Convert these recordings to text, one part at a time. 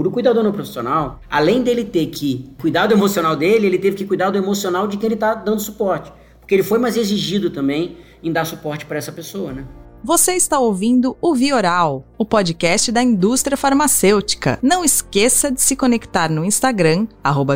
Para o cuidador não profissional, além dele ter que cuidar do emocional dele, ele teve que cuidar do emocional de quem ele está dando suporte. Porque ele foi mais exigido também em dar suporte para essa pessoa, né? Você está ouvindo o Vioral, o podcast da indústria farmacêutica. Não esqueça de se conectar no Instagram,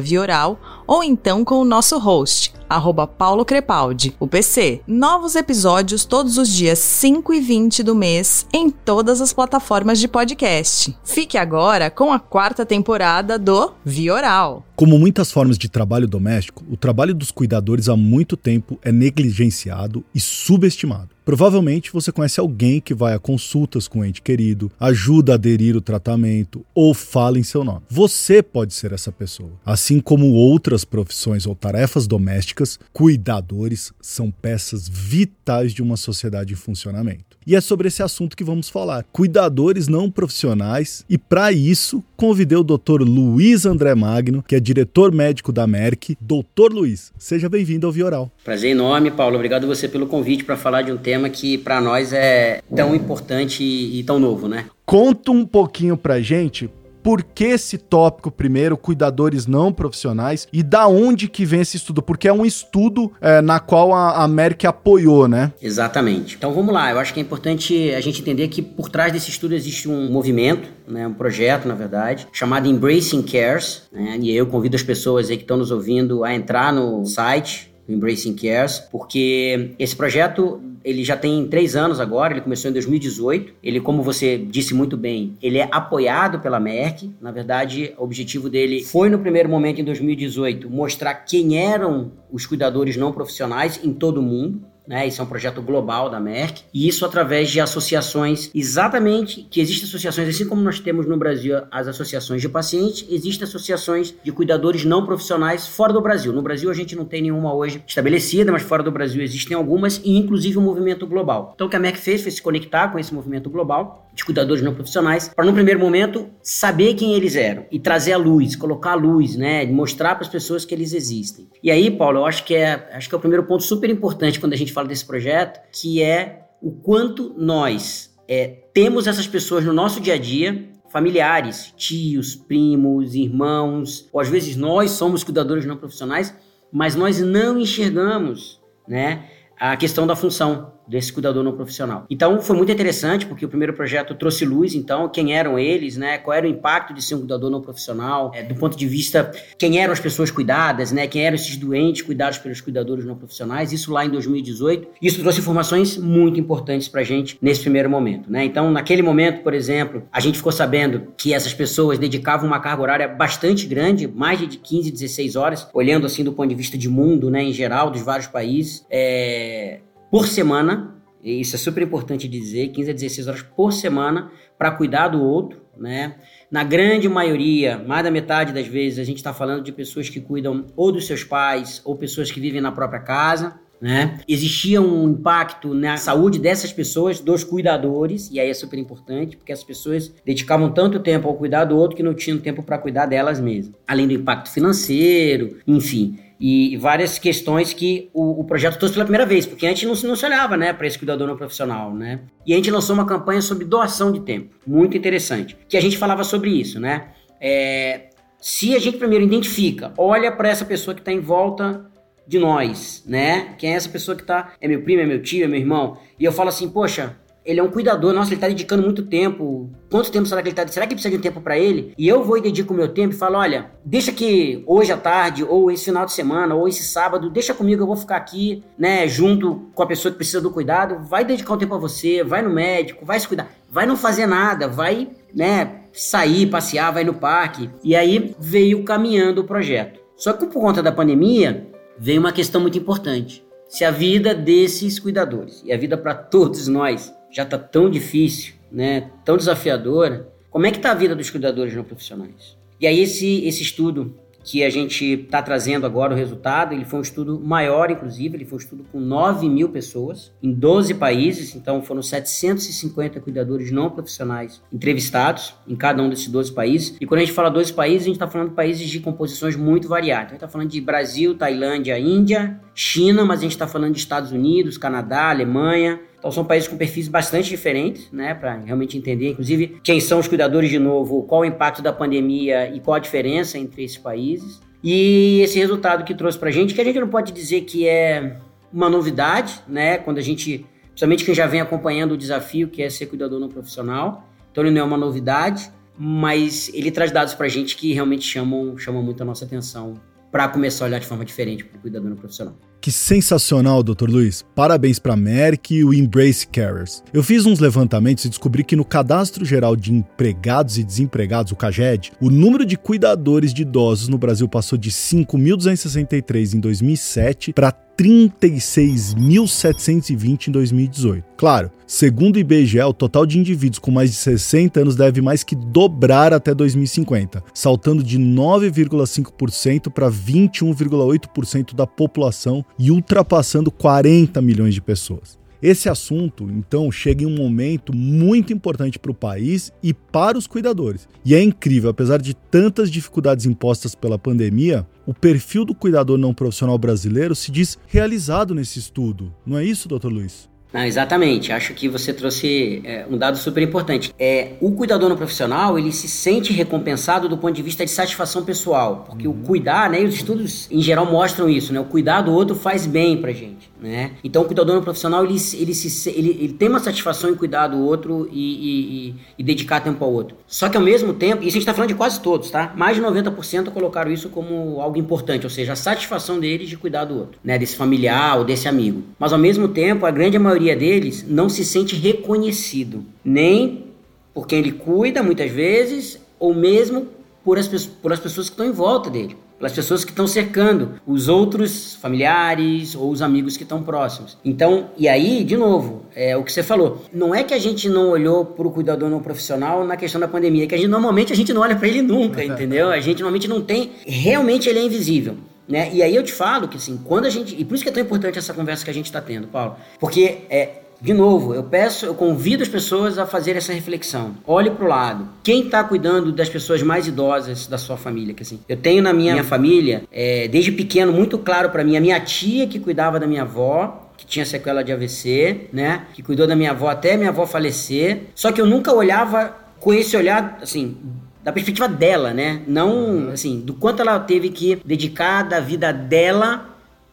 Vioral, ou então com o nosso host, arroba Paulo Crepaldi, o PC. Novos episódios todos os dias 5 e 20 do mês em todas as plataformas de podcast. Fique agora com a quarta temporada do Vioral. Como muitas formas de trabalho doméstico, o trabalho dos cuidadores há muito tempo é negligenciado e subestimado. Provavelmente você conhece alguém que vai a consultas com ente querido, ajuda a aderir o tratamento ou fala em seu nome. Você pode ser essa pessoa. Assim como outras profissões ou tarefas domésticas, cuidadores são peças vitais de uma sociedade em funcionamento. E é sobre esse assunto que vamos falar. Cuidadores não profissionais. E para isso, convidei o Dr. Luiz André Magno, que é diretor médico da Merck. Doutor Luiz, seja bem-vindo ao Vioral. Prazer enorme, Paulo. Obrigado você pelo convite para falar de um tema que para nós é tão importante e tão novo, né? Conta um pouquinho pra gente por que esse tópico primeiro, cuidadores não profissionais, e da onde que vem esse estudo? Porque é um estudo é, na qual a, a Merck apoiou, né? Exatamente. Então vamos lá, eu acho que é importante a gente entender que por trás desse estudo existe um movimento, né, um projeto, na verdade, chamado Embracing Cares, né, e eu convido as pessoas aí que estão nos ouvindo a entrar no site Embracing Cares, porque esse projeto ele já tem três anos agora, ele começou em 2018. Ele, como você disse muito bem, ele é apoiado pela Merck. Na verdade, o objetivo dele foi, no primeiro momento, em 2018, mostrar quem eram os cuidadores não profissionais em todo o mundo né? Isso é um projeto global da Merck, e isso através de associações, exatamente, que existem associações, assim como nós temos no Brasil as associações de pacientes, existem associações de cuidadores não profissionais fora do Brasil. No Brasil a gente não tem nenhuma hoje estabelecida, mas fora do Brasil existem algumas, e inclusive o um movimento global. Então o que a Merck fez foi se conectar com esse movimento global de cuidadores não profissionais, para no primeiro momento saber quem eles eram e trazer a luz, colocar a luz, né? Mostrar para as pessoas que eles existem. E aí, Paulo, eu acho que é, acho que é o primeiro ponto super importante quando a gente fala desse projeto, que é o quanto nós é, temos essas pessoas no nosso dia a dia, familiares, tios, primos, irmãos, ou às vezes nós somos cuidadores não profissionais, mas nós não enxergamos, né, a questão da função desse cuidador não profissional. Então foi muito interessante porque o primeiro projeto trouxe luz, então quem eram eles, né? Qual era o impacto de ser um cuidador não profissional, é, do ponto de vista quem eram as pessoas cuidadas, né? Quem eram esses doentes cuidados pelos cuidadores não profissionais. Isso lá em 2018. Isso trouxe informações muito importantes para gente nesse primeiro momento, né? Então naquele momento, por exemplo, a gente ficou sabendo que essas pessoas dedicavam uma carga horária bastante grande, mais de 15, 16 horas, olhando assim do ponto de vista de mundo, né? Em geral, dos vários países. É por semana, e isso é super importante dizer, 15 a 16 horas por semana para cuidar do outro, né? Na grande maioria, mais da metade das vezes, a gente está falando de pessoas que cuidam ou dos seus pais ou pessoas que vivem na própria casa, né? Existia um impacto na saúde dessas pessoas, dos cuidadores, e aí é super importante, porque as pessoas dedicavam tanto tempo ao cuidar do outro que não tinham tempo para cuidar delas mesmas. Além do impacto financeiro, enfim e várias questões que o, o, projeto trouxe pela primeira vez, porque antes não, não se olhava né, para esse cuidador não profissional. Né? E a gente lançou uma campanha sobre doação de tempo, muito interessante, que a gente falava sobre isso. Né? É, se a gente primeiro identifica, olha para essa pessoa que está em volta de nós, né? Quem é essa pessoa que está? É meu primo, é meu tio, é meu irmão. E eu falo assim, poxa, ele é um cuidador, nossa, ele está dedicando muito tempo. Quanto tempo será que ele está? Será que precisa de um tempo para ele? E eu vou e dedico o meu tempo e falo: olha, deixa que hoje à tarde, ou esse final de semana, ou esse sábado, deixa comigo, eu vou ficar aqui, né, junto com a pessoa que precisa do cuidado. Vai dedicar um tempo a você, vai no médico, vai se cuidar. Vai não fazer nada, vai, né, sair, passear, vai no parque. E aí veio caminhando o projeto. Só que por conta da pandemia, veio uma questão muito importante. Se a vida desses cuidadores e a vida para todos nós já está tão difícil, né, tão desafiadora, como é que está a vida dos cuidadores não profissionais? E aí esse, esse estudo que a gente está trazendo agora o resultado, ele foi um estudo maior, inclusive, ele foi um estudo com 9 mil pessoas em 12 países, então foram 750 cuidadores não profissionais entrevistados em cada um desses 12 países. E quando a gente fala 12 países, a gente está falando de países de composições muito variadas. A gente está falando de Brasil, Tailândia, Índia, China, mas a gente está falando de Estados Unidos, Canadá, Alemanha, Então são países com perfis bastante diferentes, né, para realmente entender, inclusive, quem são os cuidadores de novo, qual o impacto da pandemia e qual a diferença entre esses países. E esse resultado que trouxe para a gente, que a gente não pode dizer que é uma novidade, né, quando a gente, principalmente quem já vem acompanhando o desafio que é ser cuidador não profissional, então ele não é uma novidade, mas ele traz dados para a gente que realmente chamam, chamam muito a nossa atenção para começar a olhar de forma diferente para o cuidador no profissional. Que sensacional, Dr. Luiz. Parabéns para a Merck e o Embrace Carers. Eu fiz uns levantamentos e descobri que no Cadastro Geral de Empregados e Desempregados, o CAGED, o número de cuidadores de idosos no Brasil passou de 5.263 em 2007 para 36.720 em 2018. Claro, segundo o IBGE, o total de indivíduos com mais de 60 anos deve mais que dobrar até 2050, saltando de 9,5% para 21,8% da população e ultrapassando 40 milhões de pessoas. Esse assunto, então, chega em um momento muito importante para o país e para os cuidadores. E é incrível, apesar de tantas dificuldades impostas pela pandemia, o perfil do cuidador não profissional brasileiro se diz realizado nesse estudo. Não é isso, doutor Luiz? Não, exatamente. Acho que você trouxe é, um dado super importante. É, o cuidador no profissional, ele se sente recompensado do ponto de vista de satisfação pessoal. Porque uhum. o cuidar, né, e os estudos em geral mostram isso, né? O cuidar do outro faz bem pra gente, né? Então o cuidador no profissional, ele, ele, se, ele, ele tem uma satisfação em cuidar do outro e, e, e, dedicar tempo ao outro. Só que ao mesmo tempo, isso a gente tá falando de quase todos, tá? Mais de 90% colocaram isso como algo importante, ou seja, a satisfação deles de cuidar do outro, né? Desse familiar ou desse amigo. Mas ao mesmo tempo, a grande maioria maioria deles não se sente reconhecido, nem por quem ele cuida, muitas vezes, ou mesmo por as, por as pessoas que estão em volta dele, pelas pessoas que estão cercando os outros familiares ou os amigos que estão próximos. Então, e aí, de novo, é o que você falou. Não é que a gente não olhou para o cuidador não profissional na questão da pandemia, é que a gente normalmente a gente não olha para ele nunca, entendeu? A gente normalmente não tem, realmente ele é invisível. Né? E aí eu te falo que assim, quando a gente. E por isso que é tão importante essa conversa que a gente está tendo, Paulo. Porque, é, de novo, eu peço, eu convido as pessoas a fazer essa reflexão. Olhe para o lado. Quem está cuidando das pessoas mais idosas da sua família? Que, assim, eu tenho na minha, minha família, é, desde pequeno, muito claro para mim, a minha tia que cuidava da minha avó, que tinha sequela de AVC, né? Que cuidou da minha avó até minha avó falecer. Só que eu nunca olhava com esse olhar, assim, da perspectiva dela, né? Não, assim, do quanto ela teve que dedicar da vida dela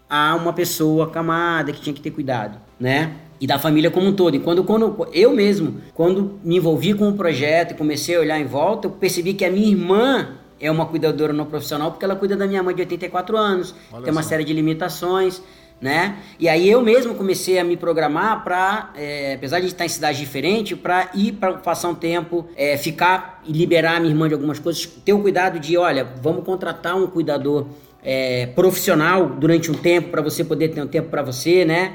a uma pessoa camada que tinha que ter cuidado, né? E da família como um todo. E quando, quando eu mesmo, quando me envolvi com o projeto e comecei a olhar em volta, eu percebi que a minha irmã é uma cuidadora não profissional porque ela cuida da minha mãe de 84 anos, Olha tem uma só. série de limitações né? E aí eu mesmo comecei a me programar para, é, apesar de estar em cidade diferente, para ir para passar um tempo, é, ficar e liberar minha irmã de algumas coisas, ter o cuidado de, olha, vamos contratar um cuidador é, profissional durante um tempo para você poder ter um tempo para você, né?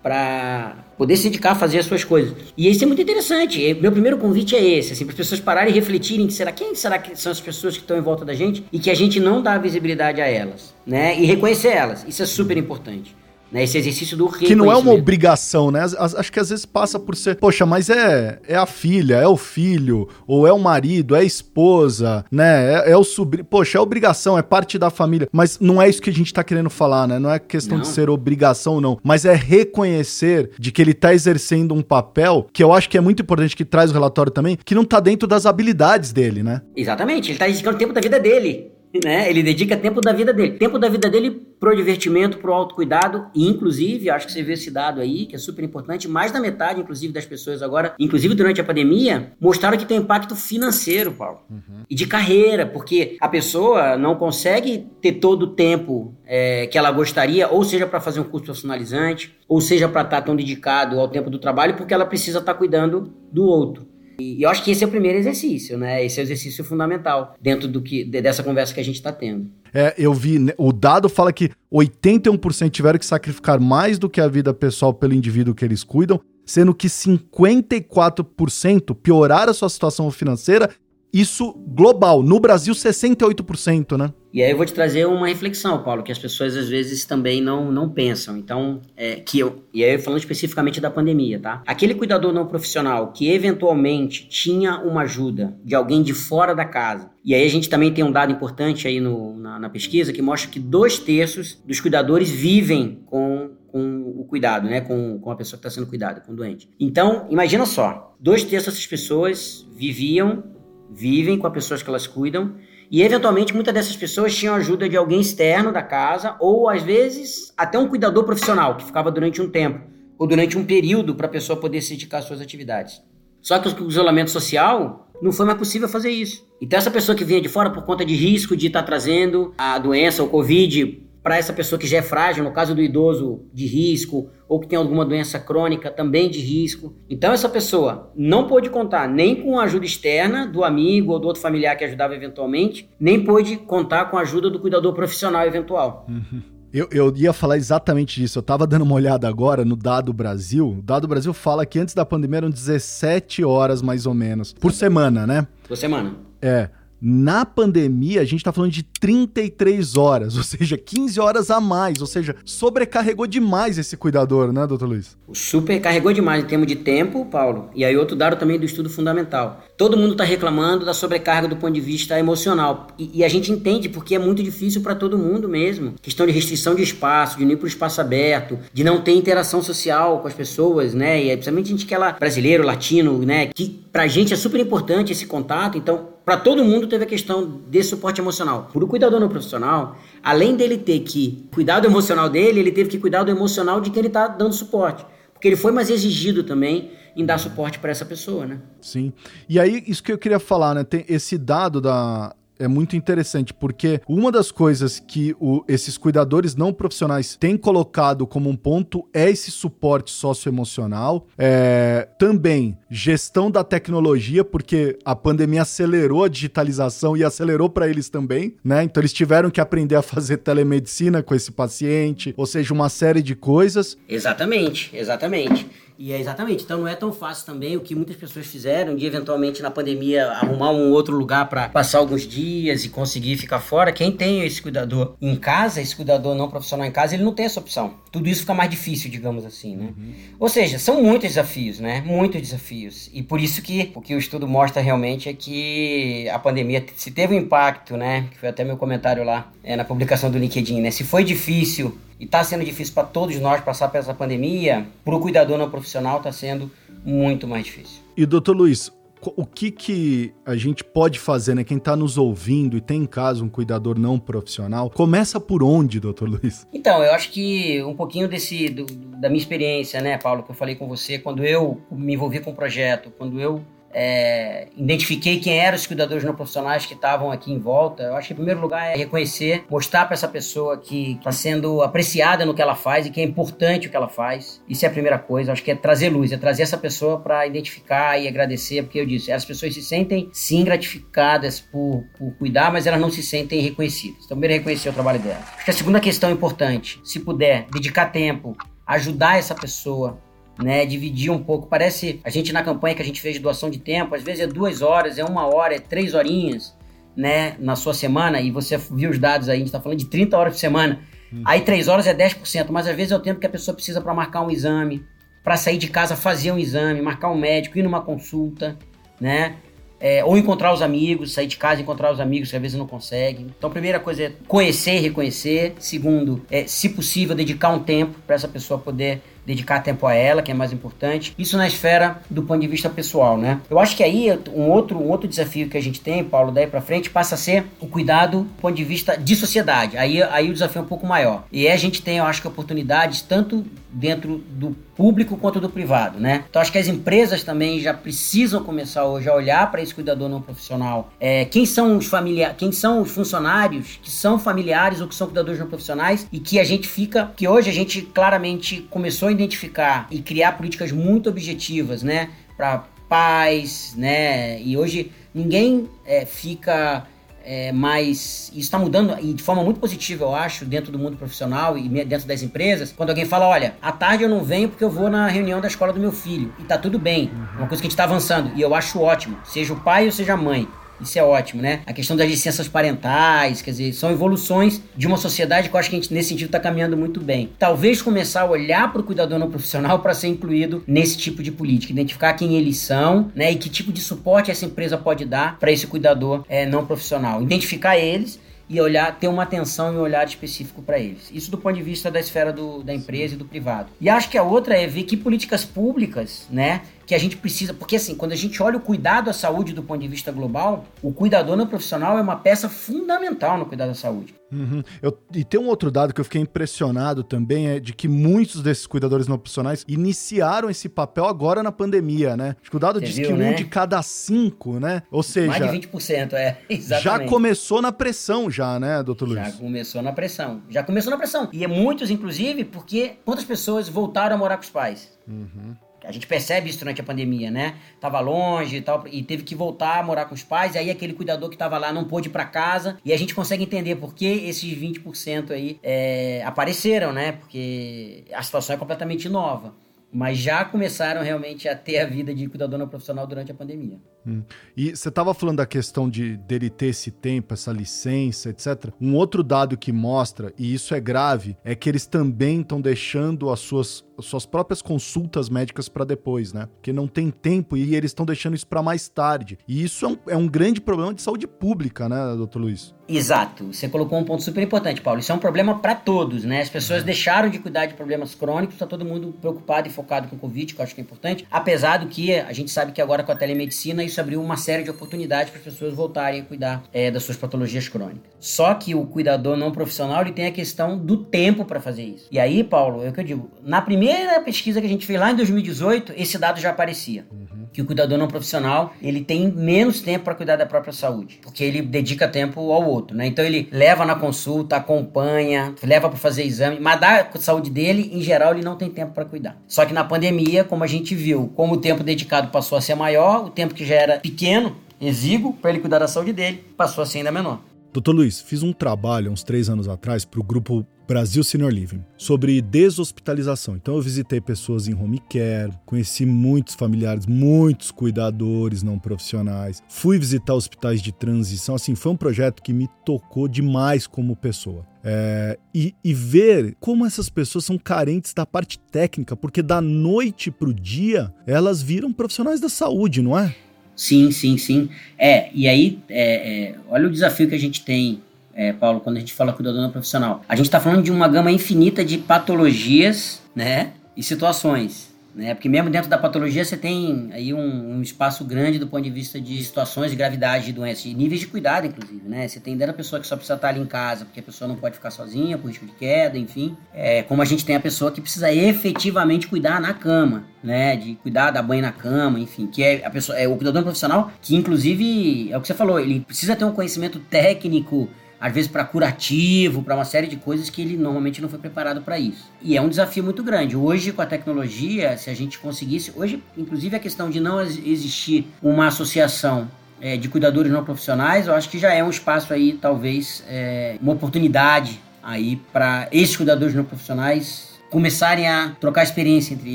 Para poder se dedicar a fazer as suas coisas. E isso é muito interessante. Meu primeiro convite é esse, assim, para as pessoas pararem e refletirem será quem será que são as pessoas que estão em volta da gente e que a gente não dá visibilidade a elas, né? E reconhecer elas. Isso é super importante. Né, esse exercício do Que não é uma obrigação, né? Acho que às vezes passa por ser, poxa, mas é, é a filha, é o filho, ou é o marido, é a esposa, né? É, é o sobrinho. Poxa, é obrigação, é parte da família. Mas não é isso que a gente tá querendo falar, né? Não é questão não. de ser obrigação, não. Mas é reconhecer de que ele tá exercendo um papel que eu acho que é muito importante, que traz o relatório também, que não tá dentro das habilidades dele, né? Exatamente, ele tá dedicando tempo da vida dele né? Ele dedica tempo da vida dele. Tempo da vida dele pro divertimento, pro autocuidado, e inclusive, acho que você vê esse dado aí, que é super importante, mais da metade, inclusive, das pessoas agora, inclusive durante a pandemia, mostraram que tem impacto financeiro, Paulo. Uhum. E de carreira, porque a pessoa não consegue ter todo o tempo é, que ela gostaria, ou seja, para fazer um curso profissionalizante, ou seja, para estar tá tão dedicado ao tempo do trabalho, porque ela precisa estar tá cuidando do outro. E eu acho que esse é o primeiro exercício, né? Esse é o exercício fundamental dentro do que dessa conversa que a gente está tendo. É, eu vi, né, o dado fala que 81% tiveram que sacrificar mais do que a vida pessoal pelo indivíduo que eles cuidam, sendo que 54% pioraram a sua situação financeira isso global. No Brasil, 68%, né? E aí eu vou te trazer uma reflexão, Paulo, que as pessoas às vezes também não, não pensam. Então, é, que eu, e aí falando especificamente da pandemia, tá? Aquele cuidador não profissional que eventualmente tinha uma ajuda de alguém de fora da casa. E aí a gente também tem um dado importante aí no, na, na pesquisa que mostra que dois terços dos cuidadores vivem com com cuidado, né? Com, com a pessoa que está sendo cuidada, com o doente. Então, imagina só, dois terços dessas pessoas viviam, vivem com as pessoas que elas cuidam, e eventualmente muitas dessas pessoas tinham ajuda de alguém externo da casa, ou às vezes até um cuidador profissional que ficava durante um tempo, ou durante um período para a pessoa poder se dedicar às suas atividades. Só que o isolamento social não foi mais possível fazer isso. Então essa pessoa que vinha de fora por conta de risco de estar tá trazendo a doença, o Covid, para essa pessoa que já é frágil, no caso do idoso de risco, ou que tem alguma doença crônica também de risco. Então essa pessoa não pôde contar nem com a ajuda externa do amigo ou do outro familiar que ajudava eventualmente, nem pôde contar com a ajuda do cuidador profissional eventual. Uhum. Eu, eu, ia falar exatamente disso. Eu tava dando uma olhada agora no Dado Brasil. O Dado Brasil fala que antes da pandemia eram 17 horas mais ou menos por semana, né? Por semana. É. Na pandemia, a gente está falando de 33 horas, ou seja, 15 horas a mais, ou seja, sobrecarregou demais esse cuidador, né, doutor Luiz? Supercarregou demais em termos de tempo, Paulo. E aí outro dado também do estudo fundamental. Todo mundo está reclamando da sobrecarga do ponto de vista emocional. E, e a gente entende porque é muito difícil para todo mundo mesmo. Questão de restrição de espaço, de não ir para o espaço aberto, de não ter interação social com as pessoas, né? E é, principalmente a gente que é lá, brasileiro, latino, né? Que pra gente é super importante esse contato. Então, para todo mundo teve a questão desse suporte emocional. Para o cuidador não profissional, além dele ter que cuidar do emocional dele, ele teve que cuidar do emocional de quem ele está dando suporte. Porque ele foi mais exigido também em dar suporte para essa pessoa, né? Sim. E aí, isso que eu queria falar, né? Tem esse dado da, é muito interessante, porque uma das coisas que o, esses cuidadores não profissionais têm colocado como um ponto é esse suporte socioemocional. É, também gestão da tecnologia, porque a pandemia acelerou a digitalização e acelerou para eles também, né? Então eles tiveram que aprender a fazer telemedicina com esse paciente, ou seja, uma série de coisas. Exatamente, exatamente. E é exatamente, então não é tão fácil também o que muitas pessoas fizeram de eventualmente na pandemia arrumar um outro lugar para passar alguns dias e conseguir ficar fora. Quem tem esse cuidador em casa, esse cuidador não profissional em casa, ele não tem essa opção. Tudo isso fica mais difícil, digamos assim, né? Uhum. Ou seja, são muitos desafios, né? Muitos desafios. E por isso que o que o estudo mostra realmente é que a pandemia se teve um impacto, né? Que foi até meu comentário lá é, na publicação do LinkedIn, né? Se foi difícil e está sendo difícil para todos nós passar por essa pandemia, para o cuidador não profissional está sendo muito mais difícil. E doutor Luiz, o que, que a gente pode fazer, né? Quem está nos ouvindo e tem em casa um cuidador não profissional, começa por onde, doutor Luiz? Então, eu acho que um pouquinho desse do, da minha experiência, né, Paulo, que eu falei com você, quando eu me envolvi com o projeto, quando eu é, identifiquei quem eram os cuidadores não profissionais que estavam aqui em volta. Eu acho que, em primeiro lugar, é reconhecer, mostrar para essa pessoa que está sendo apreciada no que ela faz e que é importante o que ela faz. Isso é a primeira coisa. Eu acho que é trazer luz, é trazer essa pessoa para identificar e agradecer, porque eu disse, as pessoas se sentem sim gratificadas por, por cuidar, mas elas não se sentem reconhecidas. Então, primeiro, reconhecer o trabalho dela. Acho que a segunda questão importante, se puder, dedicar tempo, ajudar essa pessoa né? Dividir um pouco. Parece a gente na campanha que a gente fez de doação de tempo, às vezes é duas horas, é uma hora, é três horinhas, né? Na sua semana, e você viu os dados aí, a gente tá falando de 30 horas por semana. Hum. Aí três horas é 10%, mas às vezes é o tempo que a pessoa precisa para marcar um exame, para sair de casa fazer um exame, marcar um médico, ir numa consulta, né? É, ou encontrar os amigos, sair de casa e encontrar os amigos que às vezes não consegue. Então, a primeira coisa é conhecer e reconhecer. Segundo, é, se possível, dedicar um tempo para essa pessoa poder dedicar tempo a ela, que é mais importante. Isso na esfera do ponto de vista pessoal, né? Eu acho que aí um outro, um outro desafio que a gente tem, Paulo, daí para frente, passa a ser o cuidado do ponto de vista de sociedade. Aí, aí o desafio é um pouco maior. E a gente tem, eu acho que oportunidades tanto dentro do público quanto do privado, né? Então acho que as empresas também já precisam começar hoje a olhar para esse cuidador não profissional. É, quem são os familiares, quem são os funcionários que são familiares ou que são cuidadores não profissionais e que a gente fica, que hoje a gente claramente começou a identificar e criar políticas muito objetivas, né? Para pais, né? E hoje ninguém é, fica é, mas isso está mudando e de forma muito positiva, eu acho, dentro do mundo profissional e dentro das empresas. Quando alguém fala, olha, à tarde eu não venho porque eu vou na reunião da escola do meu filho e tá tudo bem, uhum. uma coisa que a gente está avançando e eu acho ótimo, seja o pai ou seja a mãe. Isso é ótimo, né? A questão das licenças parentais, quer dizer, são evoluções de uma sociedade que eu acho que a gente, nesse sentido, está caminhando muito bem. Talvez começar a olhar para o cuidador não profissional para ser incluído nesse tipo de política, identificar quem eles são, né? E que tipo de suporte essa empresa pode dar para esse cuidador é, não profissional. Identificar eles e olhar, ter uma atenção e um olhar específico para eles. Isso do ponto de vista da esfera do, da empresa e do privado. E acho que a outra é ver que políticas públicas, né, que a gente precisa, porque assim, quando a gente olha o cuidado à saúde do ponto de vista global, o cuidador não profissional é uma peça fundamental no cuidado à saúde. Uhum. Eu, e tem um outro dado que eu fiquei impressionado também, é de que muitos desses cuidadores não profissionais iniciaram esse papel agora na pandemia, né? Acho que o dado Você diz viu, que né? um de cada cinco, né? Ou seja... Mais de 20%, é, exatamente. Já começou na pressão já, né, doutor Luiz? Já começou na pressão, já começou na pressão. E é muitos, inclusive, porque quantas pessoas voltaram a morar com os pais? Uhum. A gente percebe isso durante a pandemia, né? Tava longe e tal, e teve que voltar a morar com os pais, e aí aquele cuidador que tava lá não pôde ir pra casa, e a gente consegue entender por que esses 20% aí é, apareceram, né? Porque a situação é completamente nova mas já começaram realmente a ter a vida de cuidador não profissional durante a pandemia. Hum. E você estava falando da questão de dele ter esse tempo, essa licença, etc. Um outro dado que mostra, e isso é grave, é que eles também estão deixando as suas, as suas próprias consultas médicas para depois, né? Porque não tem tempo e eles estão deixando isso para mais tarde. E isso é um, é um grande problema de saúde pública, né, doutor Luiz? Exato. Você colocou um ponto super importante, Paulo. Isso é um problema para todos, né? As pessoas uhum. deixaram de cuidar de problemas crônicos, está todo mundo preocupado e focado com o Covid, que eu acho que é importante. Apesar do que a gente sabe que agora com a telemedicina isso abriu uma série de oportunidades para as pessoas voltarem a cuidar é, das suas patologias crônicas. Só que o cuidador não profissional ele tem a questão do tempo para fazer isso. E aí, Paulo, é o que eu digo. Na primeira pesquisa que a gente fez lá em 2018, esse dado já aparecia. Uhum. Que o cuidador não profissional ele tem menos tempo para cuidar da própria saúde, porque ele dedica tempo ao outro, né? Então ele leva na consulta, acompanha, leva para fazer exame, mas da saúde dele, em geral, ele não tem tempo para cuidar. Só que na pandemia, como a gente viu, como o tempo dedicado passou a ser maior, o tempo que já era pequeno, exíguo, para ele cuidar da saúde dele, passou a ser ainda menor. Doutor Luiz, fiz um trabalho uns três anos atrás para o grupo Brasil Senior Living, sobre deshospitalização. Então eu visitei pessoas em home care, conheci muitos familiares, muitos cuidadores não profissionais, fui visitar hospitais de transição. Assim, foi um projeto que me tocou demais como pessoa. É, e, e, ver como essas pessoas são carentes da parte técnica, porque da noite para o dia elas viram profissionais da saúde, não é? Sim, sim, sim. É, e aí, é, é, olha o desafio que a gente tem é, Paulo, quando a gente fala cuidador profissional. A gente está falando de uma gama infinita de patologias, né, e situações. Né? Porque mesmo dentro da patologia você tem aí um, um, espaço grande do ponto de vista de situações de gravidade de doença, e níveis de cuidado, inclusive, né? Você tem dentro da pessoa que só precisa estar ali em casa, porque a pessoa não pode ficar sozinha, por risco de queda, enfim. É, como a gente tem a pessoa que precisa efetivamente cuidar na cama, né? De cuidar da banho na cama, enfim, que é a pessoa, é o cuidador profissional, que inclusive, é o que você falou, ele precisa ter um conhecimento técnico às vezes para curativo, para uma série de coisas que ele normalmente não foi preparado para isso. E é um desafio muito grande. Hoje, com a tecnologia, se a gente conseguisse. Hoje, inclusive, a questão de não existir uma associação é, de cuidadores não profissionais, eu acho que já é um espaço aí, talvez, é, uma oportunidade aí para esses cuidadores não profissionais começarem a trocar experiência entre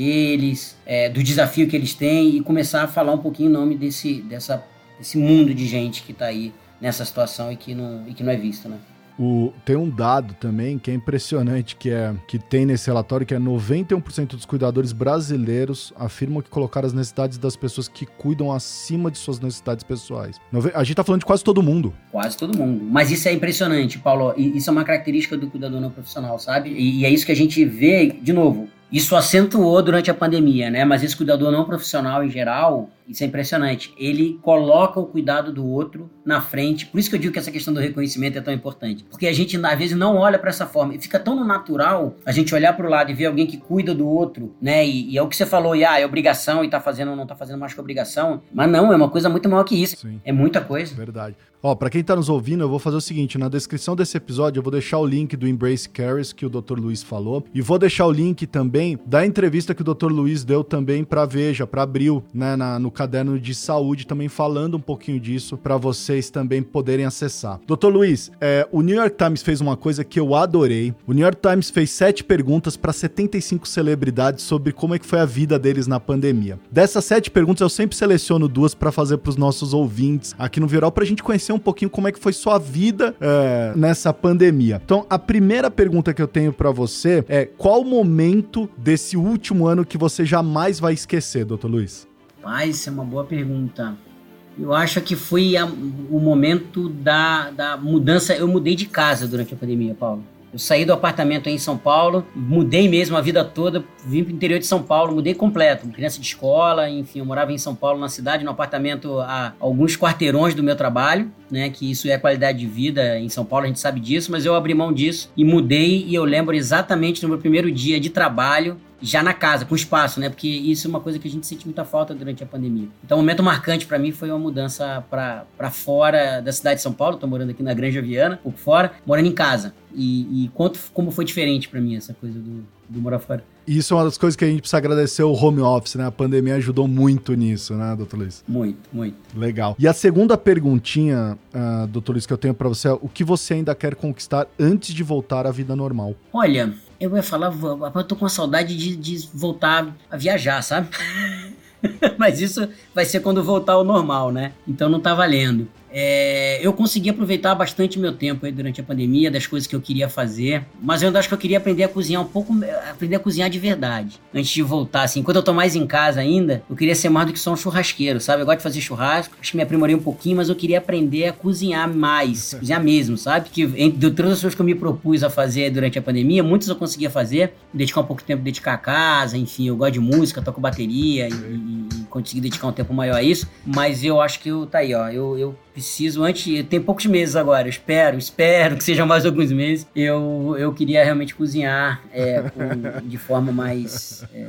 eles, é, do desafio que eles têm e começar a falar um pouquinho em nome desse, dessa, desse mundo de gente que está aí nessa situação e que não, e que não é visto, né? O, tem um dado também que é impressionante, que é que tem nesse relatório, que é 91% dos cuidadores brasileiros afirmam que colocaram as necessidades das pessoas que cuidam acima de suas necessidades pessoais. A gente tá falando de quase todo mundo. Quase todo mundo. Mas isso é impressionante, Paulo. Isso é uma característica do cuidador não profissional, sabe? E, e é isso que a gente vê, de novo, isso acentuou durante a pandemia, né? Mas esse cuidador não profissional em geral, isso é impressionante. Ele coloca o cuidado do outro na frente. Por isso que eu digo que essa questão do reconhecimento é tão importante. Porque a gente, às vezes, não olha para essa forma. E fica tão natural a gente olhar para o lado e ver alguém que cuida do outro, né? E, e, é o que você falou, e ah, é obrigação e tá fazendo, não tá fazendo mais que obrigação. Mas não, é uma coisa muito maior que isso. Sim. É muita coisa. Verdade. Ó, para quem tá nos ouvindo, eu vou fazer o seguinte, na descrição desse episódio eu vou deixar o link do Embrace Cares que o Dr. Luiz falou e vou deixar o link também da entrevista que o Dr. Luiz deu também para Veja, para Abril, né, na, no caderno de saúde, também falando um pouquinho disso para vocês também poderem acessar. Dr. Luiz, é, o New York Times fez uma coisa que eu adorei. O New York Times fez sete perguntas para 75 celebridades sobre como é que foi a vida deles na pandemia. Dessas sete perguntas eu sempre seleciono duas para fazer para os nossos ouvintes aqui no Viral para a gente conhecer um pouquinho como é que foi sua vida é, nessa pandemia. Então, a primeira pergunta que eu tenho para você é qual momento desse último ano que você jamais vai esquecer, doutor Luiz? Pai, isso é uma boa pergunta. Eu acho que foi a, o momento da, da mudança. Eu mudei de casa durante a pandemia, Paulo. Eu saí do apartamento em São Paulo, mudei mesmo a vida toda, vim para o interior de São Paulo, mudei completo. Criança de escola, enfim, eu morava em São Paulo, na cidade, no apartamento a alguns quarteirões do meu trabalho, né? Que isso é qualidade de vida em São Paulo, a gente sabe disso, mas eu abri mão disso e mudei. E eu lembro exatamente no meu primeiro dia de trabalho, já na casa, com espaço, né? Porque isso é uma coisa que a gente sente muita falta durante a pandemia. Então, o um momento marcante para mim foi uma mudança para fora da cidade de São Paulo. Tô morando aqui na Granja Viana, pouco fora, morando em casa. E, e quanto, como foi diferente para mim essa coisa do, do morar fora. Isso é uma das coisas que a gente precisa agradecer o home office, né? A pandemia ajudou muito nisso, né, doutor Luiz? Muito, muito. Legal. E a segunda perguntinha, uh, doutor Luiz, que eu tenho para você é o que você ainda quer conquistar antes de voltar à vida normal? Olha, eu ia falar, eu tô com saudade de, de voltar a viajar, sabe? Mas isso vai ser quando voltar ao normal, né? Então não tá valendo. É, eu consegui aproveitar bastante meu tempo aí durante a pandemia, das coisas que eu queria fazer, mas eu ainda acho que eu queria aprender a cozinhar um pouco, aprender a cozinhar de verdade, antes de voltar, assim, quando eu tô mais em casa ainda, eu queria ser mais do que só um churrasqueiro, sabe? Eu gosto de fazer churrasco, acho que me aprimorei um pouquinho, mas eu queria aprender a cozinhar mais, cozinhar mesmo, sabe? Que entre todas as coisas que eu me propus a fazer durante a pandemia, muitas eu conseguia fazer, dedicar um pouco de tempo, dedicar a casa, enfim, eu gosto de música, toco bateria e, e, e consegui dedicar um tempo maior a isso, mas eu acho que eu, tá aí, ó, eu, eu preciso, antes, tem poucos meses agora, eu espero, espero que sejam mais alguns meses, eu, eu queria realmente cozinhar é, com, de forma mais é,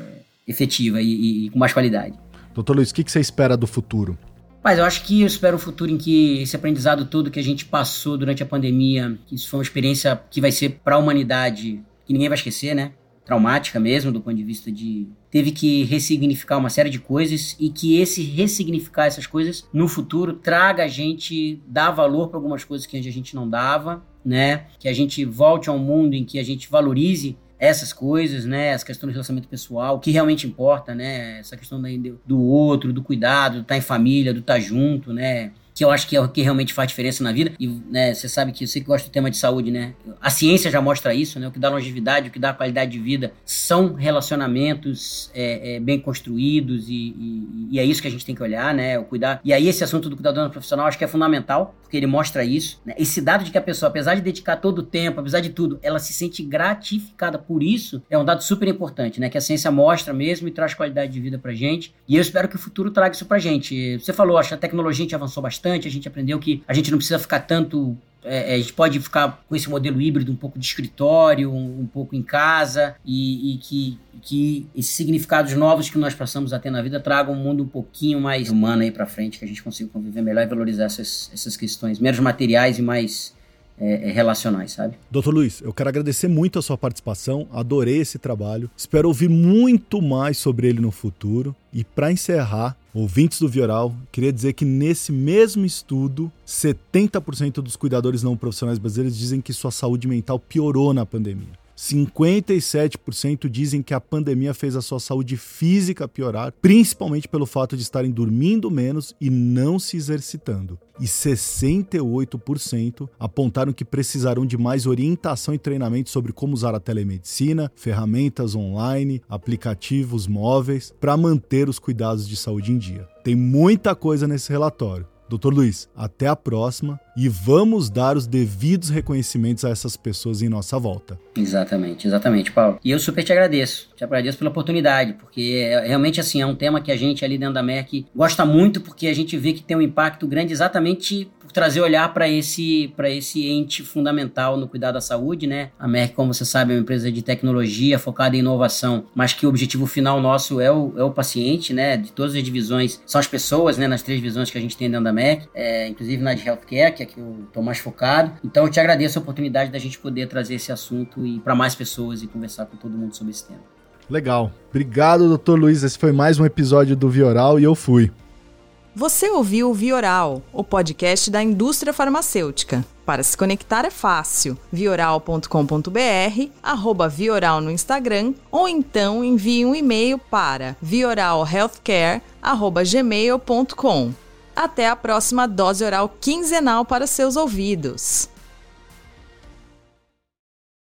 efetiva e, e, com mais qualidade. Doutor Luiz, o que, que você espera do futuro? Mas eu acho que eu espero um futuro em que esse aprendizado todo que a gente passou durante a pandemia, que isso foi uma experiência que vai ser para a humanidade, que ninguém vai esquecer, né? Traumática mesmo, do ponto de vista de. Teve que ressignificar uma série de coisas e que esse ressignificar essas coisas no futuro traga a gente dar valor para algumas coisas que a gente não dava, né? Que a gente volte a um mundo em que a gente valorize essas coisas, né? Essa questão do relacionamento pessoal, o que realmente importa, né? Essa questão do outro, do cuidado, do estar tá em família, do estar tá junto, né? Que eu acho que é o que realmente faz diferença na vida. E né, você sabe que você que gosta do tema de saúde, né? A ciência já mostra isso, né? O que dá longevidade, o que dá qualidade de vida são relacionamentos é, é, bem construídos e, e, e, é isso que a gente tem que olhar, né? O cuidar. E aí esse assunto do cuidador profissional acho que é fundamental, porque ele mostra isso. Né? Esse dado de que a pessoa, apesar de dedicar todo o tempo, apesar de tudo, ela se sente gratificada por isso, é um dado super importante, né? Que a ciência mostra mesmo e traz qualidade de vida pra gente. E eu espero que o futuro traga isso pra gente. Você falou, acho que a tecnologia a gente avançou bastante bastante, a gente aprendeu que a gente não precisa ficar tanto é, a gente pode ficar com esse modelo híbrido um pouco de escritório, um, um pouco em casa, e, e, que, que esses significados novos que nós passamos a ter na vida tragam um mundo um pouquinho mais humano aí para frente, que a gente consiga conviver melhor e valorizar essas, essas questões menos materiais e mais é, é, relacionais, sabe? Doutor Luiz, eu quero agradecer muito a sua participação, adorei esse trabalho, espero ouvir muito mais sobre ele no futuro. E para encerrar, ouvintes do Vioral, queria dizer que nesse mesmo estudo, 70% dos cuidadores não profissionais brasileiros dizem que sua saúde mental piorou na pandemia. 57% dizem que a pandemia fez a sua saúde física piorar, principalmente pelo fato de estarem dormindo menos e não se exercitando. E 68% apontaram que precisarão de mais orientação e treinamento sobre como usar a telemedicina, ferramentas online, aplicativos móveis para manter os cuidados de saúde em dia. Tem muita coisa nesse relatório. Doutor Luiz, até a próxima e vamos dar os devidos reconhecimentos a essas pessoas em nossa volta. Exatamente, exatamente, Paulo. E eu super te agradeço, te agradeço pela oportunidade, porque é, realmente assim é um tema que a gente ali dentro da MERC gosta muito, porque a gente vê que tem um impacto grande exatamente trazer olhar para esse, esse ente fundamental no cuidado da saúde, né? A Merck, como você sabe, é uma empresa de tecnologia focada em inovação, mas que o objetivo final nosso é o, é o paciente, né? De todas as divisões, são as pessoas, né? Nas três divisões que a gente tem dentro da Merck, é, inclusive na de healthcare, que é que eu tô mais focado. Então eu te agradeço a oportunidade da gente poder trazer esse assunto e para mais pessoas e conversar com todo mundo sobre esse tema. Legal. Obrigado, doutor Luiz. Esse foi mais um episódio do Vioral e eu fui. Você ouviu o Vioral, o podcast da indústria farmacêutica. Para se conectar é fácil. vioral.com.br, arroba Vioral no Instagram, ou então envie um e-mail para vioralhealthcare.gmail.com. Até a próxima dose oral quinzenal para seus ouvidos.